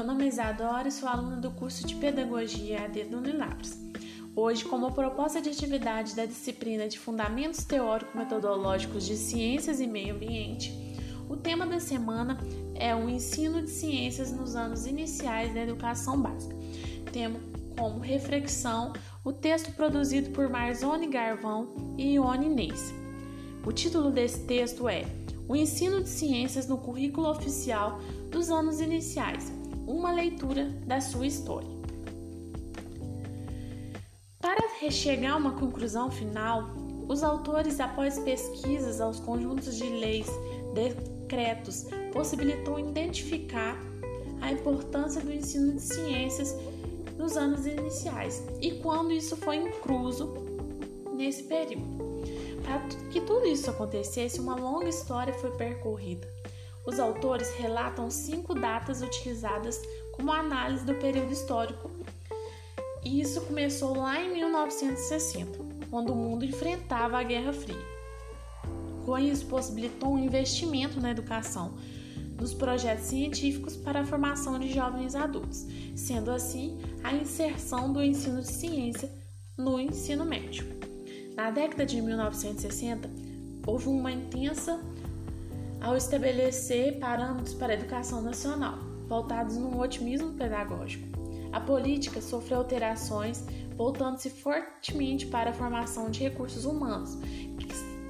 Meu nome é Isadora e sou aluna do curso de Pedagogia AD do Unilabs. Hoje, como proposta de atividade da disciplina de Fundamentos Teórico-Metodológicos de Ciências e Meio Ambiente, o tema da semana é o ensino de ciências nos anos iniciais da educação básica. Temos como reflexão o texto produzido por Marzone Garvão e Ione Neis. O título desse texto é O ensino de ciências no currículo oficial dos anos iniciais uma leitura da sua história. Para chegar a uma conclusão final, os autores, após pesquisas aos conjuntos de leis, decretos, possibilitou identificar a importância do ensino de ciências nos anos iniciais e quando isso foi incluso nesse período. Para que tudo isso acontecesse, uma longa história foi percorrida. Os autores relatam cinco datas utilizadas como análise do período histórico. E isso começou lá em 1960, quando o mundo enfrentava a Guerra Fria. Com isso, possibilitou um investimento na educação, nos projetos científicos para a formação de jovens adultos, sendo assim a inserção do ensino de ciência no ensino médio. Na década de 1960, houve uma intensa ao estabelecer parâmetros para a educação nacional, voltados num otimismo pedagógico. A política sofreu alterações, voltando-se fortemente para a formação de recursos humanos,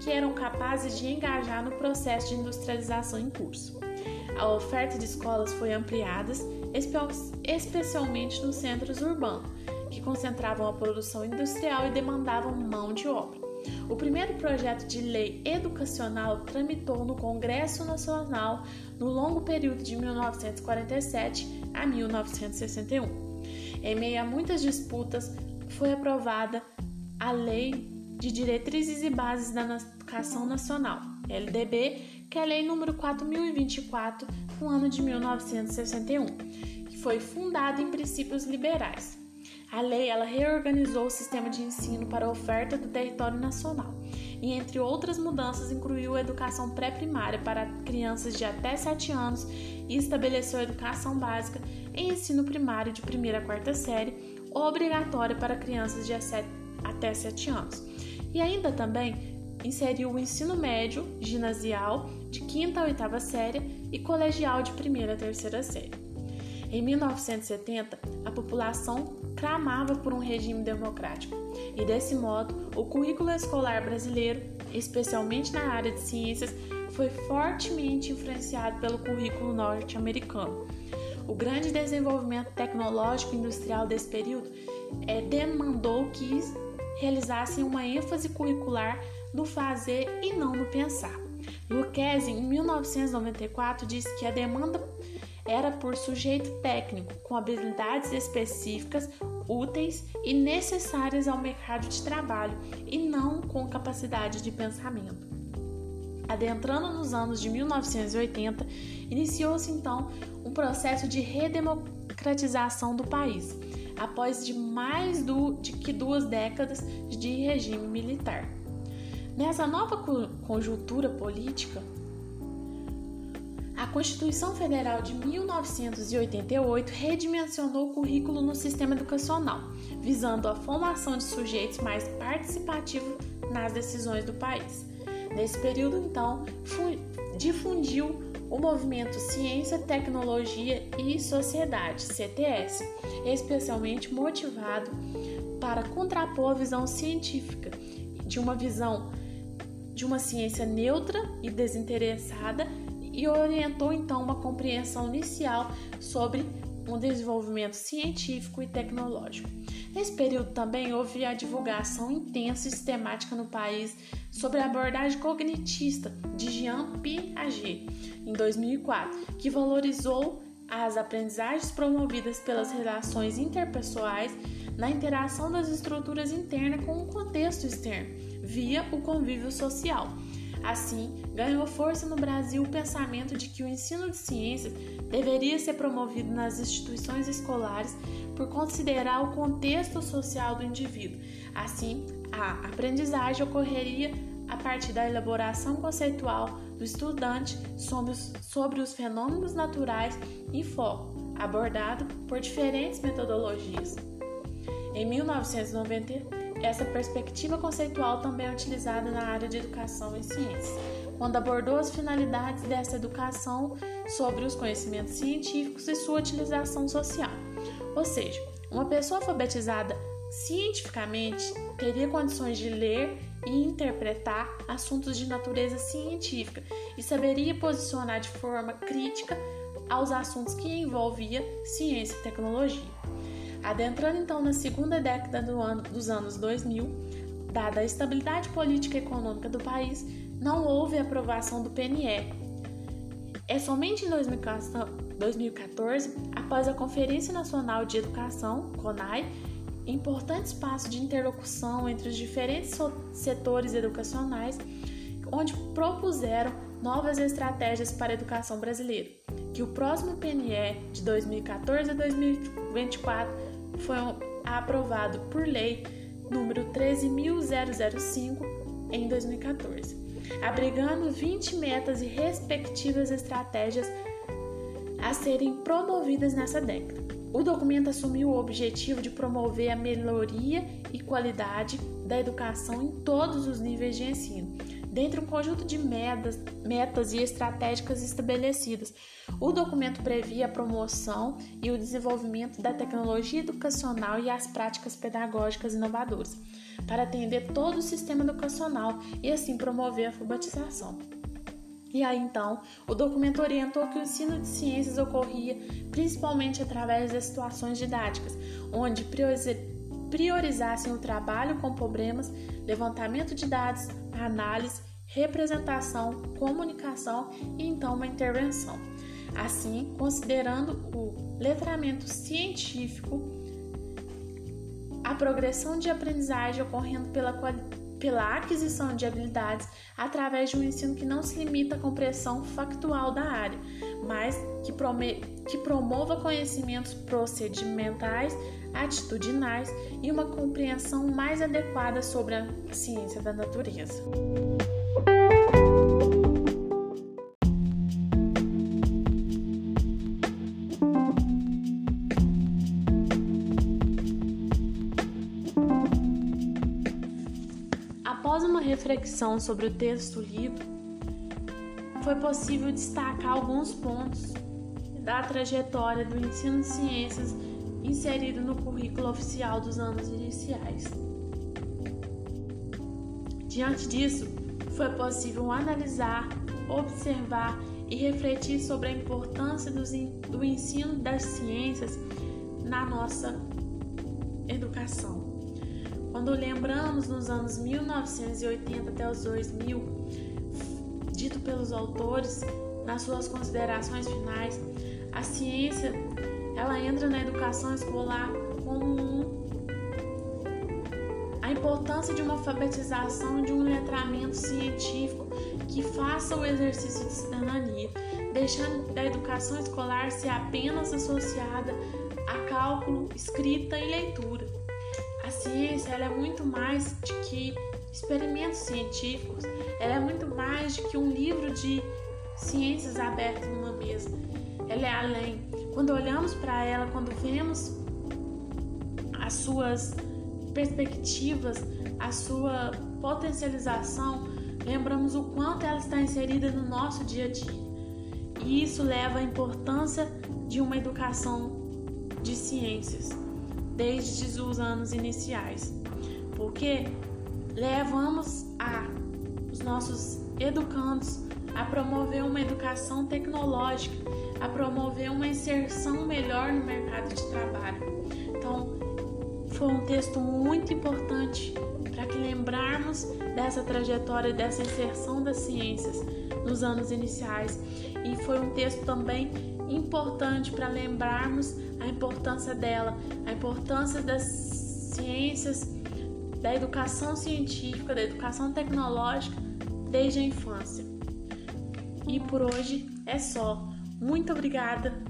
que eram capazes de engajar no processo de industrialização em curso. A oferta de escolas foi ampliada, especialmente nos centros urbanos, que concentravam a produção industrial e demandavam mão de obra. O primeiro projeto de lei educacional tramitou no Congresso Nacional no longo período de 1947 a 1961. Em meio a muitas disputas, foi aprovada a Lei de Diretrizes e Bases da Educação Nacional, LDB, que é a Lei número 4024, no ano de 1961, que foi fundada em princípios liberais. A lei ela reorganizou o sistema de ensino para a oferta do território nacional e, entre outras mudanças, incluiu a educação pré-primária para crianças de até 7 anos e estabeleceu a educação básica em ensino primário de primeira a quarta série, obrigatória para crianças de até 7 anos. E ainda também inseriu o ensino médio, ginasial, de quinta a oitava série e colegial de primeira a terceira série. Em 1970, a população clamava por um regime democrático, e desse modo, o currículo escolar brasileiro, especialmente na área de ciências, foi fortemente influenciado pelo currículo norte-americano. O grande desenvolvimento tecnológico industrial desse período é, demandou que realizassem uma ênfase curricular no fazer e não no pensar. Lucchesi, em 1994, disse que a demanda era por sujeito técnico com habilidades específicas, úteis e necessárias ao mercado de trabalho e não com capacidade de pensamento. Adentrando nos anos de 1980, iniciou-se então um processo de redemocratização do país, após de mais do, de que duas décadas de regime militar. Nessa nova conjuntura política, Constituição Federal de 1988 redimensionou o currículo no sistema educacional, visando a formação de sujeitos mais participativos nas decisões do país. Nesse período, então, difundiu o movimento Ciência, Tecnologia e Sociedade, CTS, especialmente motivado para contrapor a visão científica de uma visão de uma ciência neutra e desinteressada e orientou então uma compreensão inicial sobre um desenvolvimento científico e tecnológico. Nesse período também houve a divulgação intensa e sistemática no país sobre a abordagem cognitista de Jean Piaget, em 2004, que valorizou as aprendizagens promovidas pelas relações interpessoais na interação das estruturas internas com o contexto externo, via o convívio social Assim, ganhou força no Brasil o pensamento de que o ensino de ciências deveria ser promovido nas instituições escolares por considerar o contexto social do indivíduo. Assim, a aprendizagem ocorreria a partir da elaboração conceitual do estudante sobre os, sobre os fenômenos naturais em foco abordado por diferentes metodologias. Em 1990, essa perspectiva conceitual também é utilizada na área de educação e ciências, quando abordou as finalidades dessa educação sobre os conhecimentos científicos e sua utilização social. Ou seja, uma pessoa alfabetizada cientificamente teria condições de ler e interpretar assuntos de natureza científica e saberia posicionar de forma crítica aos assuntos que envolvia ciência e tecnologia. Adentrando então na segunda década do ano, dos anos 2000, dada a estabilidade política e econômica do país, não houve aprovação do PNE. É somente em 2014, após a Conferência Nacional de Educação, CONAI, importante espaço de interlocução entre os diferentes setores educacionais, onde propuseram novas estratégias para a educação brasileira, que o próximo PNE de 2014 a 2024 foi aprovado por lei número 13005 em 2014, abrigando 20 metas e respectivas estratégias a serem promovidas nessa década. O documento assumiu o objetivo de promover a melhoria e qualidade da educação em todos os níveis de ensino, dentre um conjunto de metas, metas e estratégicas estabelecidas. O documento previa a promoção e o desenvolvimento da tecnologia educacional e as práticas pedagógicas inovadoras, para atender todo o sistema educacional e assim promover a alfabetização. E aí então, o documento orientou que o ensino de ciências ocorria principalmente através das situações didáticas, onde priorizassem o trabalho com problemas, levantamento de dados, análise, representação, comunicação e então uma intervenção. Assim, considerando o letramento científico, a progressão de aprendizagem ocorrendo pela pela aquisição de habilidades através de um ensino que não se limita à compreensão factual da área, mas que, que promova conhecimentos procedimentais, atitudinais e uma compreensão mais adequada sobre a ciência da natureza. reflexão sobre o texto lido, foi possível destacar alguns pontos da trajetória do ensino de ciências inserido no currículo oficial dos anos iniciais. Diante disso, foi possível analisar, observar e refletir sobre a importância do ensino das ciências na nossa educação. Quando lembramos nos anos 1980 até os 2000, dito pelos autores nas suas considerações finais, a ciência ela entra na educação escolar como um, a importância de uma alfabetização, de um letramento científico que faça o exercício de cidadania, deixando a educação escolar ser apenas associada a cálculo, escrita e leitura. A ciência ela é muito mais de que experimentos científicos, ela é muito mais de que um livro de ciências aberto numa mesa. Ela é além. Quando olhamos para ela, quando vemos as suas perspectivas, a sua potencialização, lembramos o quanto ela está inserida no nosso dia a dia. E isso leva à importância de uma educação de ciências desde os anos iniciais, porque levamos a os nossos educandos a promover uma educação tecnológica, a promover uma inserção melhor no mercado de trabalho. Então, foi um texto muito importante para que lembrarmos dessa trajetória, dessa inserção das ciências nos anos iniciais. E foi um texto também importante para lembrarmos a importância dela, a importância das ciências, da educação científica, da educação tecnológica desde a infância. E por hoje é só. Muito obrigada